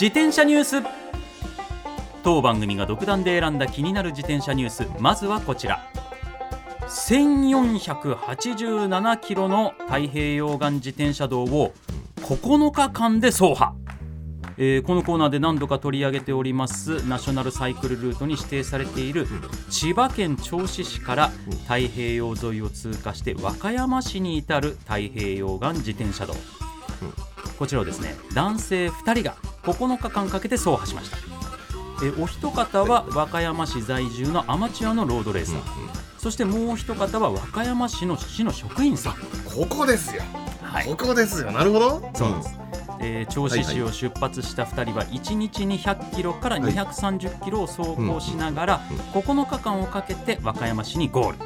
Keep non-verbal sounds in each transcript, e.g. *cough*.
自転車ニュース。当番組が独断で選んだ気になる自転車ニュース。まずはこちら。1487キロの太平洋岸自転車道を9日間で走破、えーこのコーナーで何度か取り上げております。ナショナルサイクルルートに指定されている千葉県銚子市から太平洋沿いを通過して和歌山市に至る太平洋岸自転車道。こちらをですね男性2人が9日間かけて走破しました。えーお一方は和歌山市在住のアマチュアのロードレーサー、そしてもう一方は和歌山市の市の職員さん。ここですよ。はい。ここですよ。なるほど。そうです、えー銚子市を出発した2人は1日に100キロからはい。230キロを走行しながらうん9日間をかけて和歌山市にゴール、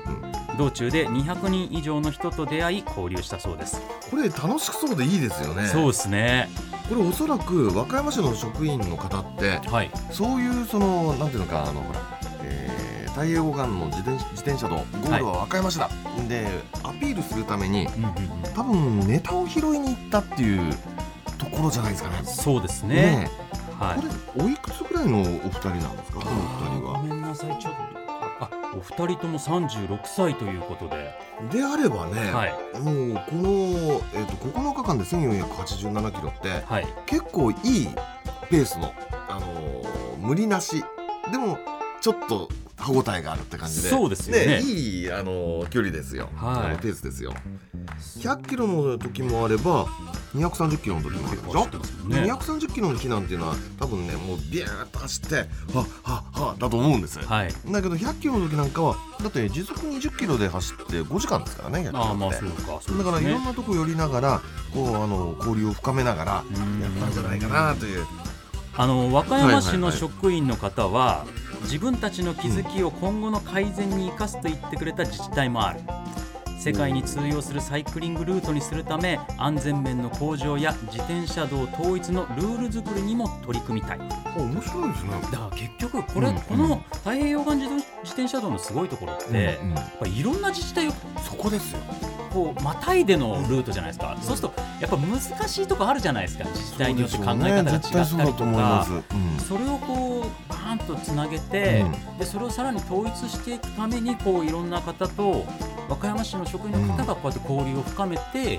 道中で200人以上の人と出会い交流したそうです、これ楽しそうでいいですよね。そうですね。これおそらく和歌山市の職員の方ってはい。そういうそのなんていうのかあのほら、えー太平洋岸の自転自転車道ゴールは和歌山市だ、でアピールするためにうんうんうん。多分ネタを拾いに行ったっていうところじゃないですかね。そうですね。ねはい。これおいくつぐらいのお二人なんですか？このお二人は。ごめんなさい。ちょっとあお二人とも36歳ということで。であればね、はい。もうこの、えー、と9日間で1487キロってはい。結構いいペースの、あのー無理なし。でもちょっと歯応えがあるって感じで。そうですよね。いい、あのー距離ですよ、はい。あのペースですよ。100キロの時もあれば230キロの時もあるでしょ？ね。230キロの日なんていうのは多分ねもうビューッと走ってはっはっはだと思うんです。はい。だけど100キロの時なんかはだって時速20キロで走って5時間ですからね100キロって。ああまあそうかそうだからいろんななとこ寄りながらこうあの交流を深めながらやったんじゃないかなという。あの和歌山市の職員の方は自分たちの気づきを今後の改善に生かすと言ってくれた自治体もある世界に通用するサイクリングルートにするため安全面の向上や自転車道統一のルール作りにも取り組みたい。面白いですね。ら結局これ、うんこの太平洋岸自動自転車道のすごいところって、うんうん。やっぱいろんな自治体をそこですよこうまたいでのルートじゃないですか、そうするとやっぱ難しいとこあるじゃないですか。自治体によって考え方が違ったりとか。す、それをこうバーンとつなげて、うでそれをさらに統一していくためにこういろんな方と和歌山市の職員の方がこうやって交流を深めて、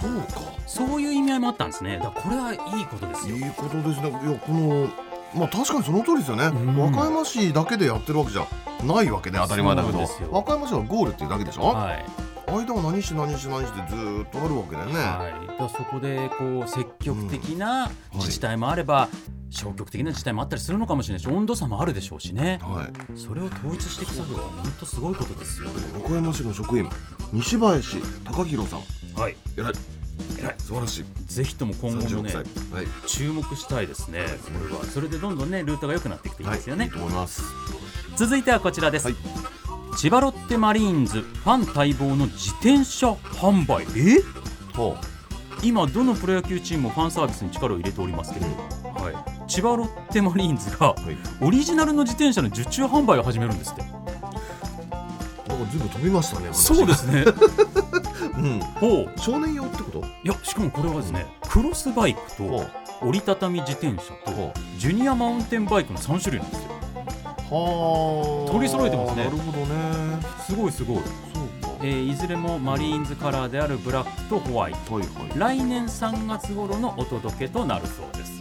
そうか。そういう意味合いもあったんですね。だこれはいいことですよ。いいことですね。いやこのまあ確かにその通りですよね、ん。和歌山市だけでやってるわけじゃないわけで当たり前だけど。和歌山市はゴールっていうだけでしょ、はい間は何して何して何してずーっとあるわけだよね、はい、そこでこう積極的な自治体もあれば、消極的な自治体もあったりするのかもしれないし温度差もあるでしょうしね。はい。それを統一していく作業は本当すごいことですよ。和歌山市の職員西林貴弘さん。はい、偉い。偉い。素晴らしい。ぜひとも今後も36ね歳。はい。注目したいですね、これはそれでどんどんねルートが良くなっていくといいですよね、はい、いいと思います。続いてはこちらです、はい千葉ロッテマリーンズファン待望の自転車販売。え？ほ今どのプロ野球チームもファンサービスに力を入れておりますけれど、はい、千葉ロッテマリーンズがうはい。オリジナルの自転車の受注販売を始めるんですって。なんかずいぶん飛びましたねそうですね。*laughs* うん。ほう。少年用ってこと？いやしかもこれはですねクロスバイクほと折りたたみ自転車とほジュニアマウンテンバイクの3種類なんですよ。はあ取り揃えてますね。なるほどね。すごいすごい、そうかえーいずれもマリーンズカラーであるブラックとホワイト。はいはい。来年3月頃のお届けとなるそうです。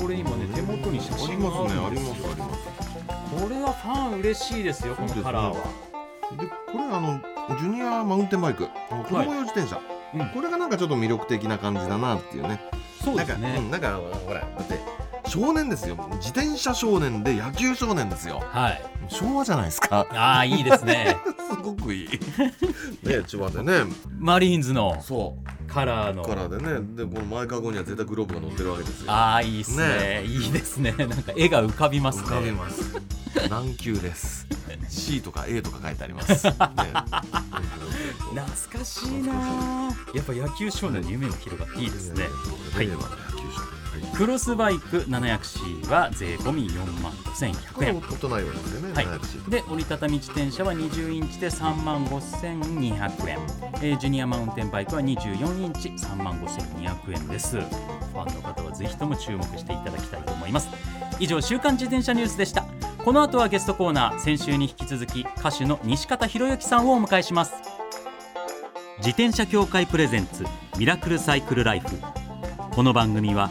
これ今ね手元に写あり真がますねあるんですよ。ますあります。これはファン嬉しいですよこのカラーは、でこれあのジュニアマウンテンバイク。子供用自転車、うん。これがなんかちょっと魅力的な感じだなっていうね。なんか、そうですね。うん、なんかほらだって少年ですよ。自転車少年で野球少年ですよ。はい。昭和じゃないですか。ああいいですね。*laughs* すごくいい。ね千葉でね。マリーンズのそカラーの。カラーでね。でこの前かごには絶対グローブが乗ってるわけですよ。ああいいっすね。ね。いいですね。なんか絵が浮かびますね。浮かびます。*laughs* 何級です。C とか A とか書いてあります、ね、懐かしいなやっぱ野球少年の夢が広がっていいですね。はいクロスバイク 700C は税込み4万5100これ円大人用でね、はい。700で折りたたみ自転車は20インチで3万5200円、えージュニアマウンテンバイクは24インチ3万5200円です。ファンの方はぜひとも注目していただきたいと思います。以上週刊自転車ニュースでした。この後はゲストコーナー先週に引き続き歌手の西方博之さんをお迎えします。自転車協会プレゼンツミラクルサイクルライフ。この番組は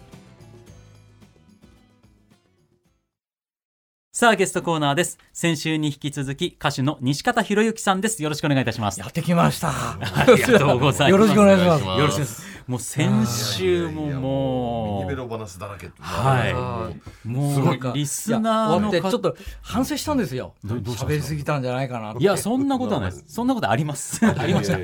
さあゲストコーナーです。先週に引き続き歌手の西方博之さんです。よろしくお願いいたします。やってきました。ありがとうございます。よろしくお願いします。よろしくです。もう先週も。もミニベうロ話だらけはい。もうすごい。リスナーのちょっ方と反省したんですよ。喋りですぎたんじゃないかな。いやそんなことはないです。そんなことあります。ありました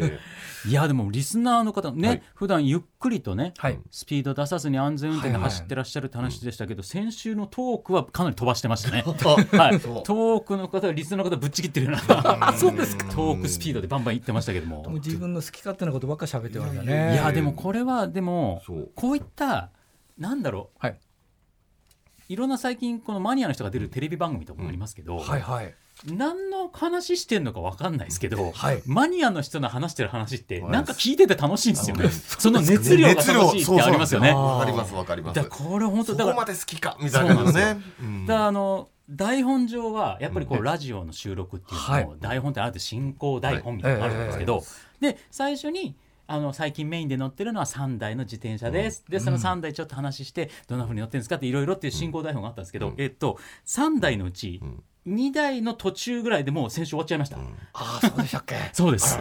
いやでもリスナーの方ね、はい普段ゆっくりとね、はいスピード出さずに安全運転で走ってらっしゃるって話でしたけど、先週のトークはかなり飛ばしてましたね。*laughs* *laughs* はい、トークの方はリスナーの方ぶっちぎってるような *laughs* そうですか。トークスピードでバンバンいってましたけども。自分の好き勝手なことばっか喋ってましたいやいね。いやでもこれはでもこういったなんだろう、はいいろんな最近このマニアの人が出るテレビ番組とかもありますけど、はいはい。何の話してんのか分かんないですけど、はい。マニアの人の話してる話ってはい。なんか聞いてて楽しいんですよね。はい *laughs* その熱量が楽しいってありますよね。わかりますわかります。だこれ本当だからそこまで好きかみたいなのねうんだからあの台本上はやっぱりこううんラジオの収録っていうはい。のも台本ってある進行台本みたいなのがあるんですけど、で最初にあの最近メインで乗ってるのは3台の自転車です、でその3台ちょっと話してどんな風に乗ってるんですかっていろいろっていう進行台本があったんですけど、うんえっと3台のうちん2台の途中ぐらいでもう先週終わっちゃいました。ああそうでしたっけ？*laughs* そうです。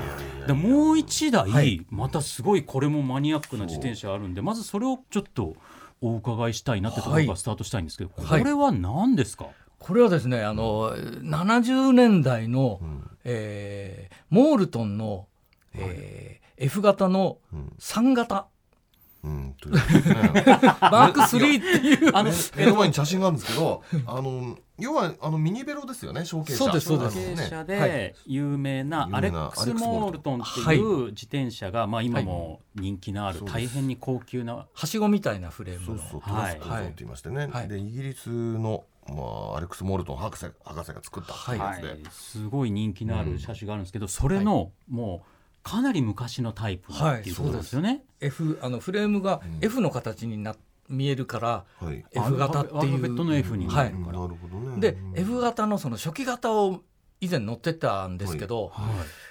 でもう1台、はい。またすごいこれもマニアックな自転車あるんでまずそれをちょっとお伺いしたいなってところからスタートしたいんですけど、はい。これは何ですか、これはですねあの70年代の、ん。えーモールトンの、えー F 型のうん。3型。うんというね。*laughs* マーク3っていう。あの *laughs* 目の前に写真があるんですけどあの要はあのミニベロですよね小径車そうですそうでで有名なアレックス・モールトンっていう自転車が、まあ、今も人気のあるはい。大変に高級な、はしごみたいなフレームの。そうそうトはい。ラスコーゾンって言いましてね、はい。でイギリスの、まあ、アレックス・モールトン博士博士が作ったはいやつで、はい。すごい人気のある車種があるんですけど、それの、もうかなり昔のタイプっていうことですよね。F あのフレームがうん。F の形にな見えるから、はい、F 型っていう。アルファベットの F にはい。なるほどね。でうん F 型のその初期型を以前乗ってたんですけど、はい。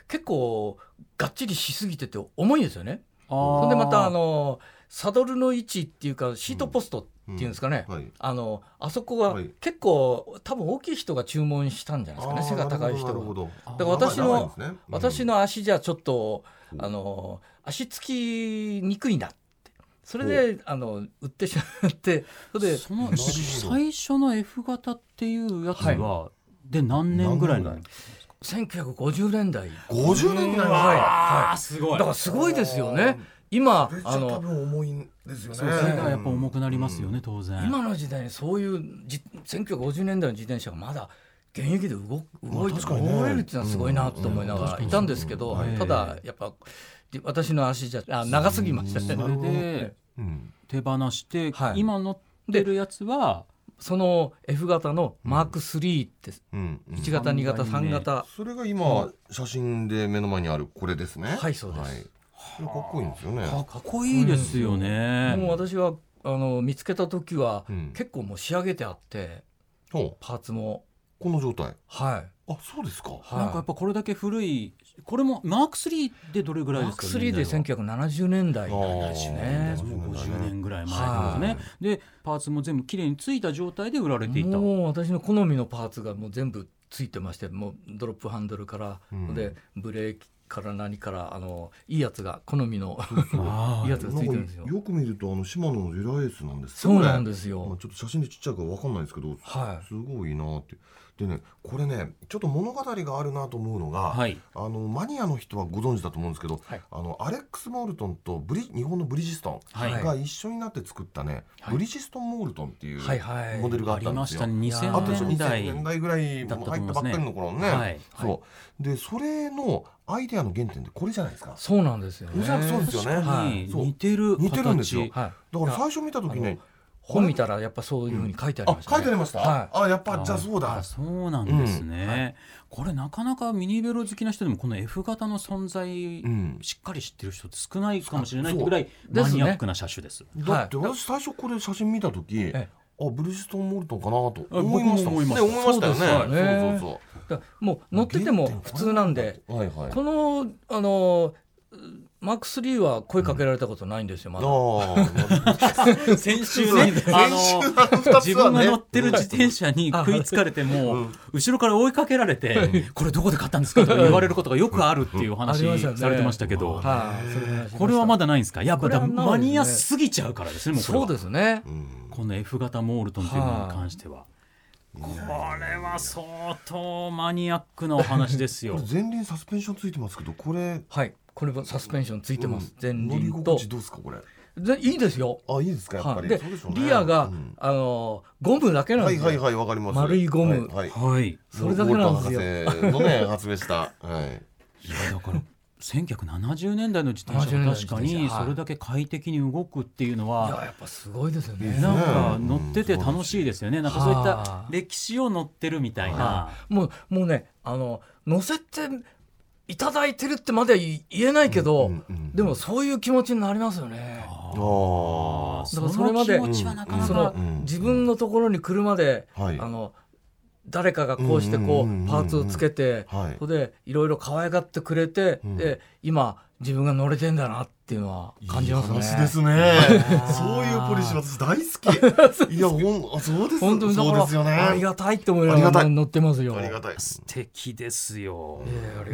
結構がっちりしすぎてて重いんですよね。あー。そんでまたあのサドルの位置っていうかシートポストっていうんですかね、はい。あのあそこがはい。結構多分大きい人が注文したんじゃないですかね。背が高い人が。だから私のね。うん。私の足じゃちょっとうんあの足つきにくいなってそれであの売ってしまってそれでその最初の F 型っていうやつは、はで何年ぐらいなんですか1950年代50年になりまはい。したあーすごい。だからすごいですよね。今あの分重いんですよね。それがやっぱ重くなりますよね、当然。今の時代にそういうじ1950年代の自転車がまだ現役で動動いてね。動れるっていうのはすごいなと思いながらいたんですけど、ただやっぱ私の足じゃあ長すぎました。ね。それでうん。手放して、はい。今乗ってるやつはその F 型のマーク3ってうん。うん。1型2型3型それが今写真で目の前にあるこれですね。はいそうです。はい。かっこいいんですよね。かっこいいですよね。もう私はあの見つけた時は、うん。結構もう仕上げてあってパーツも。この状態。はいあそうですか。はい。なんかやっぱこれだけ古いこれもマーク3でどれぐらいマークですか3で年代は1970年代あーね。もう50年ぐらい前ですね、でパーツも全部きれいについた状態で売られていた。もう私の好みのパーツがもう全部ついてましてもうドロップハンドルから、うん。でブレーキから何からあのいいやつが好みの *laughs* いいやつがついてるんですよ。よく見るとあのシマノのユラエースなんですそうなんすですよ。まあ、ちょっと写真でちっちゃいからわかんないですけどはい。すごいなってでねこれねちょっと物語があるなと思うのが、はい。あのマニアの人はご存知だと思うんですけど、はい。あのアレックス・モールトンとブリ日本のブリヂストはい。ンが一緒になって作ったね、はい。ブリヂストン・モールトンっていうはいはい。モデルがああったんですよ。りましたね。あと2000年代2000年代ぐらい入ったばっかりの頃のね、はい。そうでそれのアイデアの原点ってこれじゃないですか？そうなんですよね。おそらくそうですよね。はい似てる形。似てるんですよ。はい。だから最初見た時ね本見たらやっぱそういうふうに書いてありあました、ね。書いてありました、はい。あやっぱじゃあそうだ。あそうなんですね、これなかなかミニベロ好きな人でもこの F 型の存在、うん。しっかり知ってる人って少ないかもしれないぐらいそう。マニアックな車種です。だって私最初これ写真見た時、えあブリヂストン・モルトンかなとあ思いました思いました。ね思いましたよね。そうですよね。そうそうだからもう乗ってても普通なんでそうはいはい。このあのマーク3は声かけられたことないんですよ、まだ。あ先週ね、あの自分が乗ってる自転車に食いつかれても、後ろから追いかけられて、これどこで買ったんですかとか言われることがよくあるっていう話されてましたけど、これはまだないんですか？やっぱマニアすぎちゃうからですねもうこれは。そうですね。うん。この F 型モールトンというのに関しては。これは相当マニアックなお話ですよ。*laughs* 前輪サスペンションついてますけどこれはい、これもサスペンションついてます。前乗り輪と。心地どうですかこれ？でいいですよ。あいいですかやっぱり、はい。でリアが、うん。あのゴムだけなんですよ。はいはいはいわかります。丸いゴム。はい。それだけなんですよ。のね発明した。はい。いやだから1970年代の自転車70年代のが自転車。確かにそれだけ快適に動くっていうのいやはやっぱすごいですよね。なんか乗ってて楽しいですよね。なんかそういったは歴史を乗ってるみたいな。もうもうねあの乗せていただいてるってまでは言えないけど、うんうんうんでもそういう気持ちになりますよね。あだからそれまでの気持ちはなかなそのかうん自分のところに来るまで、はい。あの誰かがこうしてこうんうんうんうん。うパーツをつけて、はい。それでいろいろ可愛がってくれて、うん。で今自分が乗れてんだなっていうのは感じますね。いい話ですね。そういうポリシー私大好き。*laughs* いやほんあそうです。本当にそうですよね。ありがたいって思いなありがたい。がら乗ってますよ。ありがたい素敵ですよ。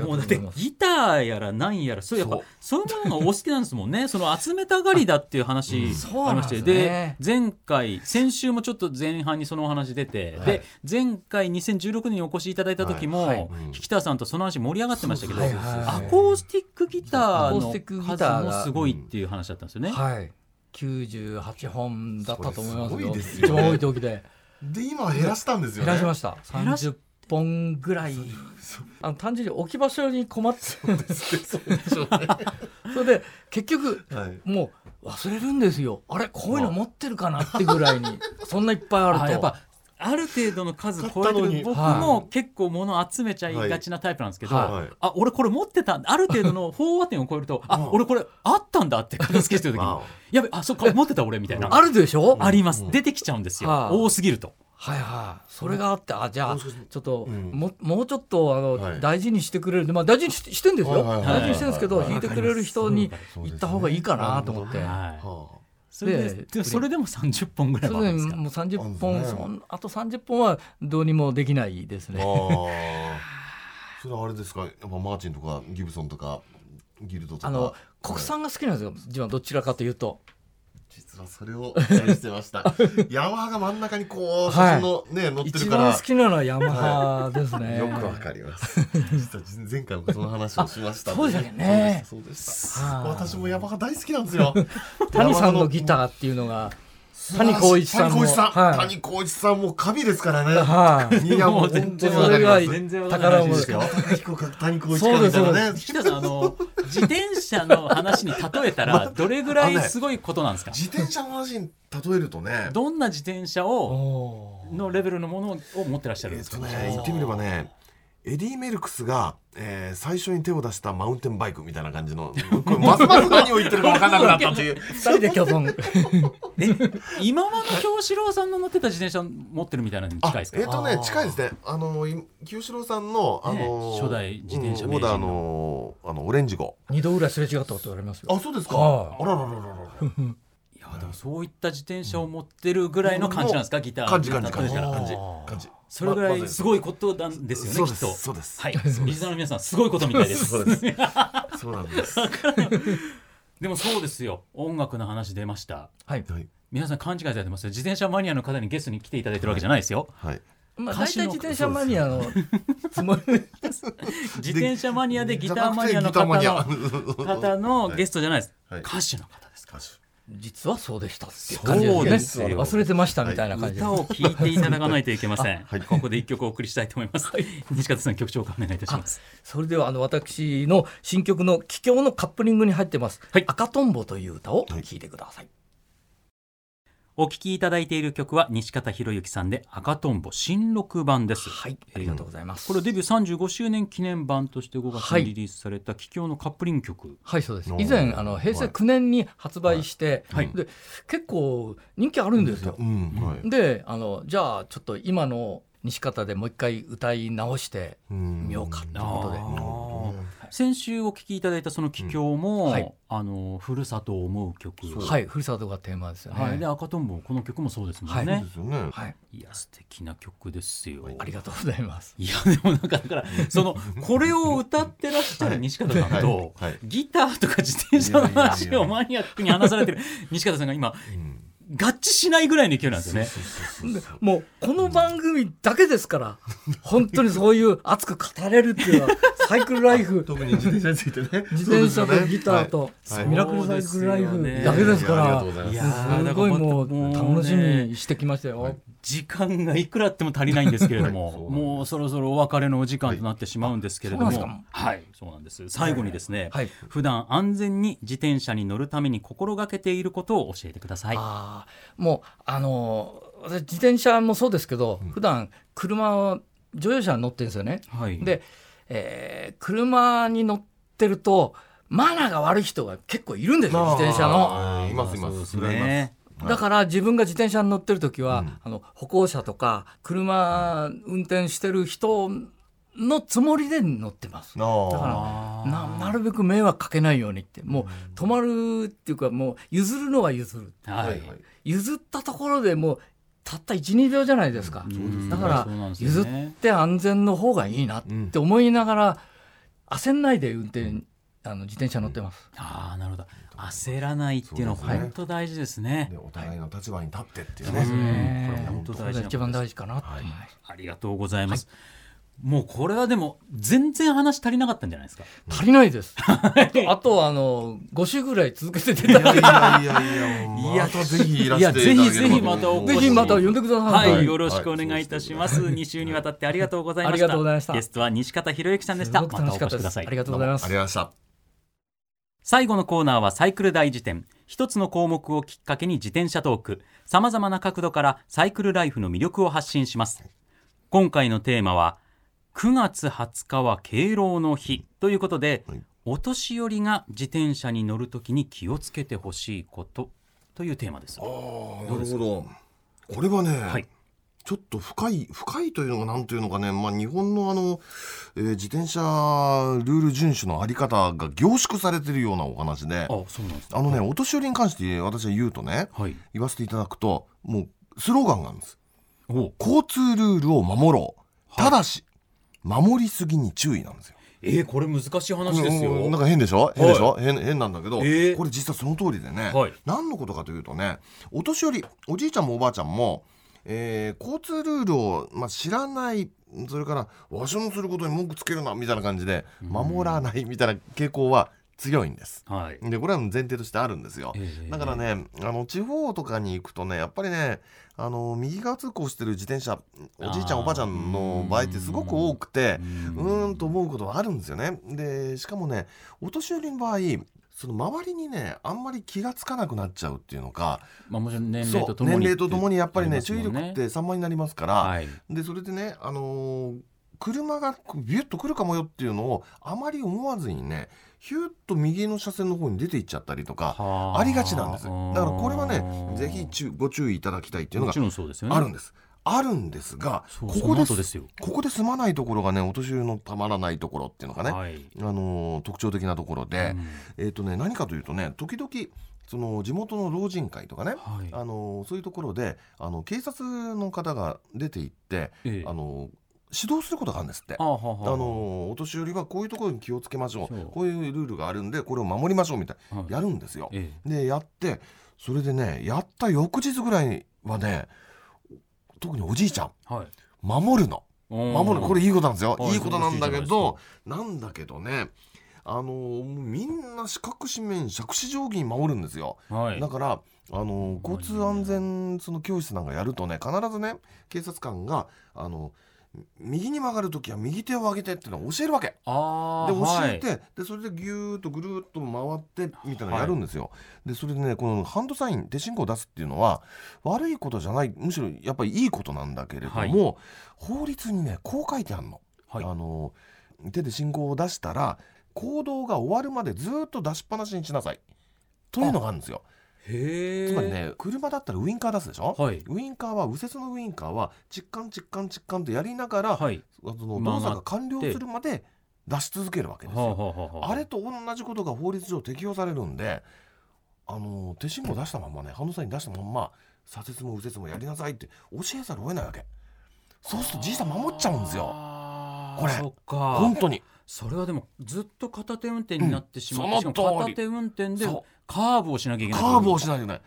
もうだって。ギターやらなんやらそうやっぱそう。いうものがお好きなんですもんね。*laughs* その集めたがりだっていう話ありまして。で前回先週もちょっと前半にそのお話出て、はい。で前回2016年にお越しいただいた時も、引田さんとその話盛り上がってましたけど、アコースティックギターアコースティックのギターすごいっていう話だったんですよね。はい。98本だったと思いますそれすよ。ごいですよね一番多い時でで今減らしたんですよね減らしました。減らし30本ぐらい。あの単純に置き場所に困ってそうでしょうねそれで結局はいもう忘れるんですよ。あれこういうの持ってるかなってぐらいにそんないっぱいあると。あやっぱある程度の数超えてる僕はも結構物集めちゃいがちなタイプなんですけど、はい。はい。あ俺これ持ってたある程度の飽和点を超えると *laughs* あうん。俺これあったんだって片付けしてる時に *laughs* わやべあそっか持ってた俺みたいな。あるでしょ？あります。うん。出てきちゃうんですよ。はい。多すぎると。はいはい。それがあってあじゃあちょっと、うん。ももうちょっとあの、はい。大事にしてくれる。まあ大事にししてんですよ。はいはいはい大事にしてるんですけど、はい弾いてくれる人に行った方がいいかなと思って。はい。はそれでででそれでも30本ぐらいそはあるんですか？れでもう30あ本、るんですねそんあと30本はどうにもできないですあね。あ *laughs* それはあれですか？やっぱマーチンとかギブソンとかギルドとかあの国産が好きなんですよ。自分はどちらかというと。実はそれを期待してました。*laughs* ヤマハが真ん中にこうはい。写真のね載って一るから。番好きなのはヤマハですね。よくわかります。*laughs* 実は前回もその話をしましたんそうでしたね。そうでした。私もヤマハ大好きなんですよ。*laughs* 谷さんのギターっていうのが谷浩一さんも谷浩一さん、はい。谷浩一さんも神ですからね。はい。いやもう全然それが全然わかん宝物ない話ですよ。高彦か谷浩一そうですかみたいなね岸田さんあの自転車の話に例えたら *laughs* どれぐらいすごいことなんですか？自転車の話に例えるとね。どんな自転車をのレベルのものを持ってらっしゃるんですか？とね言ってみればねエディ・メルクスが、えー最初に手を出したマウンテンバイクみたいな感じの *laughs* これますます何を言ってるか分からなくなったっていう。二人で共存。*laughs* 今和の京志郎さんの乗ってた自転車持ってるみたいなのに近いですか？えっ、とね近いですね。あのい清志郎さんのあの、ね初代自転車名人の。うんオーダーのあのオレンジ号。二度ぐらいすれ違ったこと言われますよ。あそうですか、はい。あららららららいやでもそういった自転車を持ってるぐらいの感じなんですか？ギター。感じ感じ感じ。感じ感じそれぐらいす。ごいことなんですよねそうできっと。すそうです。はい。リスナーの皆さんすごいことみたいです。そうです。そうなんです。*laughs* でもそうですよ。音楽の話出ました。はい。はい。皆さん勘違いされてますよ。自転車マニアの方にゲストに来ていただいてるわけじゃないですよ。はい。まあ大体自転車マニアのつもり。自転車マニアでギターマニアの方の方のゲストじゃないです、はい。歌手の方ですか歌手実はそうでしたっていうそう感じでですすね。よ。忘れてましたみたいな感じで歌を聴いていただかないといけません、はい。ここで一曲お送りしたいと思います、西方さん曲調化お願いいたします。それではあの私の新曲の「帰郷」のカップリングに入ってます「はい。赤とんぼ」という歌を聴いてください。お聴きいただいている曲は西方博之さんで赤とんぼ新録版です。はい、ありがとうございます。これデビュー35周年記念版として5月はいにリリースされた帰郷のカップリング曲、はいそうです。以前あの平成9年に発売して、はい。で結構人気あるんですよ。うんはい。であのじゃあちょっと今の西方でもう一回歌い直してうん。みようかということで、あー。先週お聴きいただいたその帰郷も、うん。はい。あのふるさとを思う曲。はいふるさとがテーマですよね。はい、で赤とんぼこの曲もそうですもんそうねで、すよね。はい。い、や素敵な曲ですよ。ありがとうございます。いやでもなんかだからそのこれを歌ってらっしゃる西方さんと、はい。はい。ギターとか自転車の話をマニアックに話されてる西方さんが今うん合致しないぐらいの勢いなんですよね。もうこの番組だけですから *laughs* 本当にそういう熱く語れるっていうのはサイクルライフ。特に自転車についてね。自転車とギターとはい。ミラクルサイクルライフだけですからいやーすごいもう楽しみにしてきましたよ。時間がいくらあっても足りないんですけれども、もうそろそろお別れのお時間となってしまうんですけれども、はい。そうなんです。最後にですね、はい。普段安全に自転車に乗るために心がけていることを教えてください。もうあのー私自転車もそうですけど、普段車を乗用車に乗ってるんですよね。はい。で、えー車に乗ってるとマナーが悪い人が結構いるんですよ自転車の。いますいますね。だから自分が自転車に乗ってる時は、うんあの歩行者とか車運転してる人のつもりで乗ってます。だあからななるべく迷惑かけないようにって。もう止まるっていうかもう譲るのは譲るはい。はい。譲ったところでもうたった12秒じゃないですか、うんだからそうなんですよ譲っねて安全の方がいいなって思いながら焦んないで運転あの自転車乗ってます、ああ、なるほど。焦らないっていうのは本当大事ですね。でお互いの立場に立ってっていうね。ね。うん。これ本当大事一番大事かなと思います、ありがとうございます。もうこれはでも全然話足りなかったんじゃないですか。足りないです *laughs* あとあの5週ぐらい続けて出いやたいやいやいやいやぜひいらしぜひぜひまたお越しぜひまた呼んでください、はい、よろしくお願いいたします。2週にわたってありがとうございました。ありがとうございましたゲストは西方博之さんでした。すごく楽しかったです、またお越しくださいあり。がとうございますありがとうございました最後のコーナーはサイクル大辞典。一つの項目をきっかけに自転車トーク。様々な角度からサイクルライフの魅力を発信します。今回のテーマは、9月20日は敬老の日ということで、はい。お年寄りが自転車に乗るときに気をつけてほしいことというテーマです。ああなるほど。これはね、はい。ちょっと深い深いというのが何というのかね、まあ、日本のあの、えー自転車ルール遵守のあり方が凝縮されてるようなお話であ、そうなんですか。あのねお年寄りに関して私は言うとねはい。言わせていただくともうスローガンがあるんです。お交通ルールを守ろう。ただし守りすぎに注意なんですよ。えー、これ難しい話ですよ。うんなんか変でしょ？変でしょ、変変なんだけど、えー。これ実はその通りでね、はい。何のことかというとねお年寄りおじいちゃんもおばあちゃんも、えー交通ルールを、まあ、知らないそれからわしのすることに文句つけるなみたいな感じで守らないみたいな傾向は強いんです。はい。でこれは前提としてあるんですよ。えーだからねあの地方とかに行くとねやっぱりねあの右側通行してる自転車おじいちゃんおばあちゃんの場合ってすごく多くてうんうーんと思うことはあるんですよね。でしかもねお年寄りの場合その周りにねあんまり気がつかなくなっちゃうっていうのかまあもちろん年齢とともに年齢とともにやっぱりねありますもん注意力って散漫になりますから、はい。でそれでねあのー車がビュッと来るかもよっていうのをあまり思わずにねヒュッと右の車線の方に出ていっちゃったりとかはあ。りがちなんです。だからこれはねぜひ注ご注意いただきたいっていうのが。あるんです。あるんですがここですよ。ここで済まないところがねお年寄りのたまらないところっていうのがね、はい。あのー特徴的なところで、うん。えっ、とね何かというとね時々その地元の老人会とかね、はい。あのーそういうところであの警察の方が出て行って、ええ。あのー指導することがあるんですって。あのーお年寄りはこういうところに気をつけましょそう。うこういうルールがあるんでこれを守りましょうみたいな、はい。やるんですよ。えでやってそれでねやった翌日ぐらいはね特におじいちゃん。えはい。守るの。守る。これいいことなんですよ。はい。いいことなんだけどなんだけどねあのみんな四角四面杓子定規に守るんですよ、はい。だからあのー交通安全その教室なんかやるとね必ずね警察官があの右に曲がる時は右手を上げてっていうのを教えるわけ。で教えて、はい、でそれでギューッとぐるーっと回ってみたいなのやるんですよ。でそれでねこのハンドサイン手信号を出すっていうのは悪いことじゃないむしろやっぱりいいことなんだけれども、はい法律にねこう書いてあるの。はいあの手で信号を出したら行動が終わるまでずーっと出しっぱなしにしなさいというのがあるんですよ。つまりね車だったらウインカー出すでしょ、はい。ウインカーは右折のウインカーはチッカンチッカンチッカンとやりながら、はい。その動作が完了するまで出し続けるわけですよ。はあ、はあはあれと同じことが法律上適用されるんであの手信号出したまんまねハンドサイン出したまんま左折も右折もやりなさいって教えざるを得ないわけ。そうするとじいさん守っちゃうんですよ。これ。本当に。それはでもずっと片手運転になってしまって、うん。片手運転でそカーブをしなきゃいけない。カーブをしないといけない。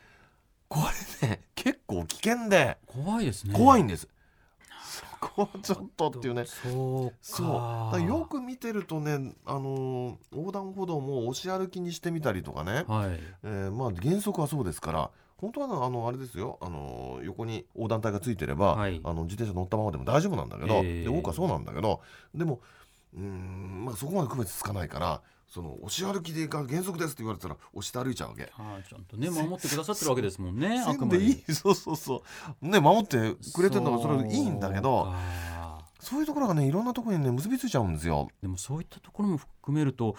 これね結構危険で。怖いですね。怖いんです、そこはちょっとっていうね。そうか。そう。よく見てるとね、あのー横断歩道も押し歩きにしてみたりとかね、はい。えーまあ原則はそうですから本当はあのあれですよ。あの横に横断帯がついてれば、はい。あの自転車乗ったままでも大丈夫なんだけど、ええで多くはそうなんだけどでもうーん、まあ、そこまで区別つかないからその押し歩きでが原則ですって言われたら押して歩いちゃうわけ。はいちゃんとね守ってくださってるわけですもんねあくまで。でいい。*laughs* そうそうそう。ね守ってくれてるのがそれはいいんだけどそうか。そういうところがねいろんなところにね結びついちゃうんですよ。でもそういったところも含めると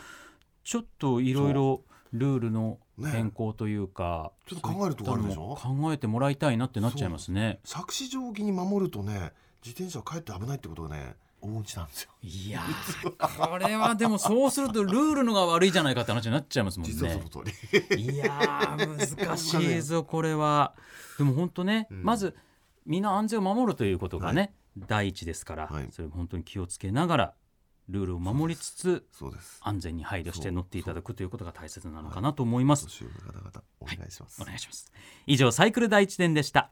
ちょっといろいろルールのね。変更というか、ちょっと考えるとこあるでしょ？考えてもらいたいなってなっちゃいますね。杓子定規に守るとね自転車はかえって危ないってことがね往々にしたんですよ。いやーこれはでもそうするとルールのが悪いじゃないかって話になっちゃいますもん実はそねの通り。いやー難しいぞこれはでも本当ね、うんまず身の安全を守るということがね、第一ですから、はいそれ本当に気をつけながらルールを守りつつ。安全に配慮して乗っていただくということが大切なのかなと思います、年寄りの方々お願いします。お願いします以上サイクル第一点でした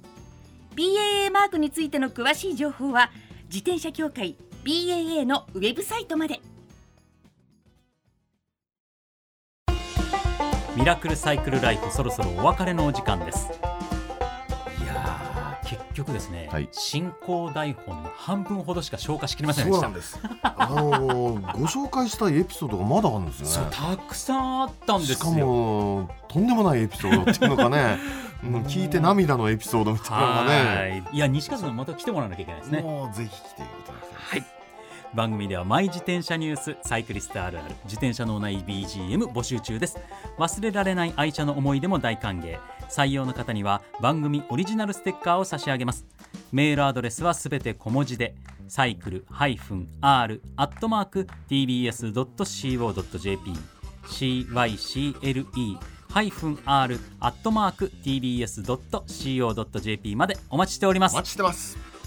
BAA マークについての詳しい情報は自転車協会 BAA のウェブサイトまで。ミラクルサイクルライフそろそろお別れのお時間です。結局ですね、はい。進行台本の半分ほどしか消化しきれませんでした。そうなんです。あのー *laughs* ご紹介したいエピソードがまだあるんですよね。たくさんあったんですよ。しかもとんでもないエピソードっていうのかね *laughs* うん。聞いて涙のエピソードみたいなのがね。はい。いや西川さんまた来てもらわなきゃいけないですね。もうぜひ来ていただ番組ではマイ自転車ニュースサイクリストあるある自転車のない BGM 募集中です。忘れられない愛車の思い出も大歓迎。採用の方には番組オリジナルステッカーを差し上げます。メールアドレスはすべて小文字でサイクル -r アットマーク tbs.co.jp cycle ハイフン r アットマーク tbs.co.jp までお待ちしております。お待ちしてます。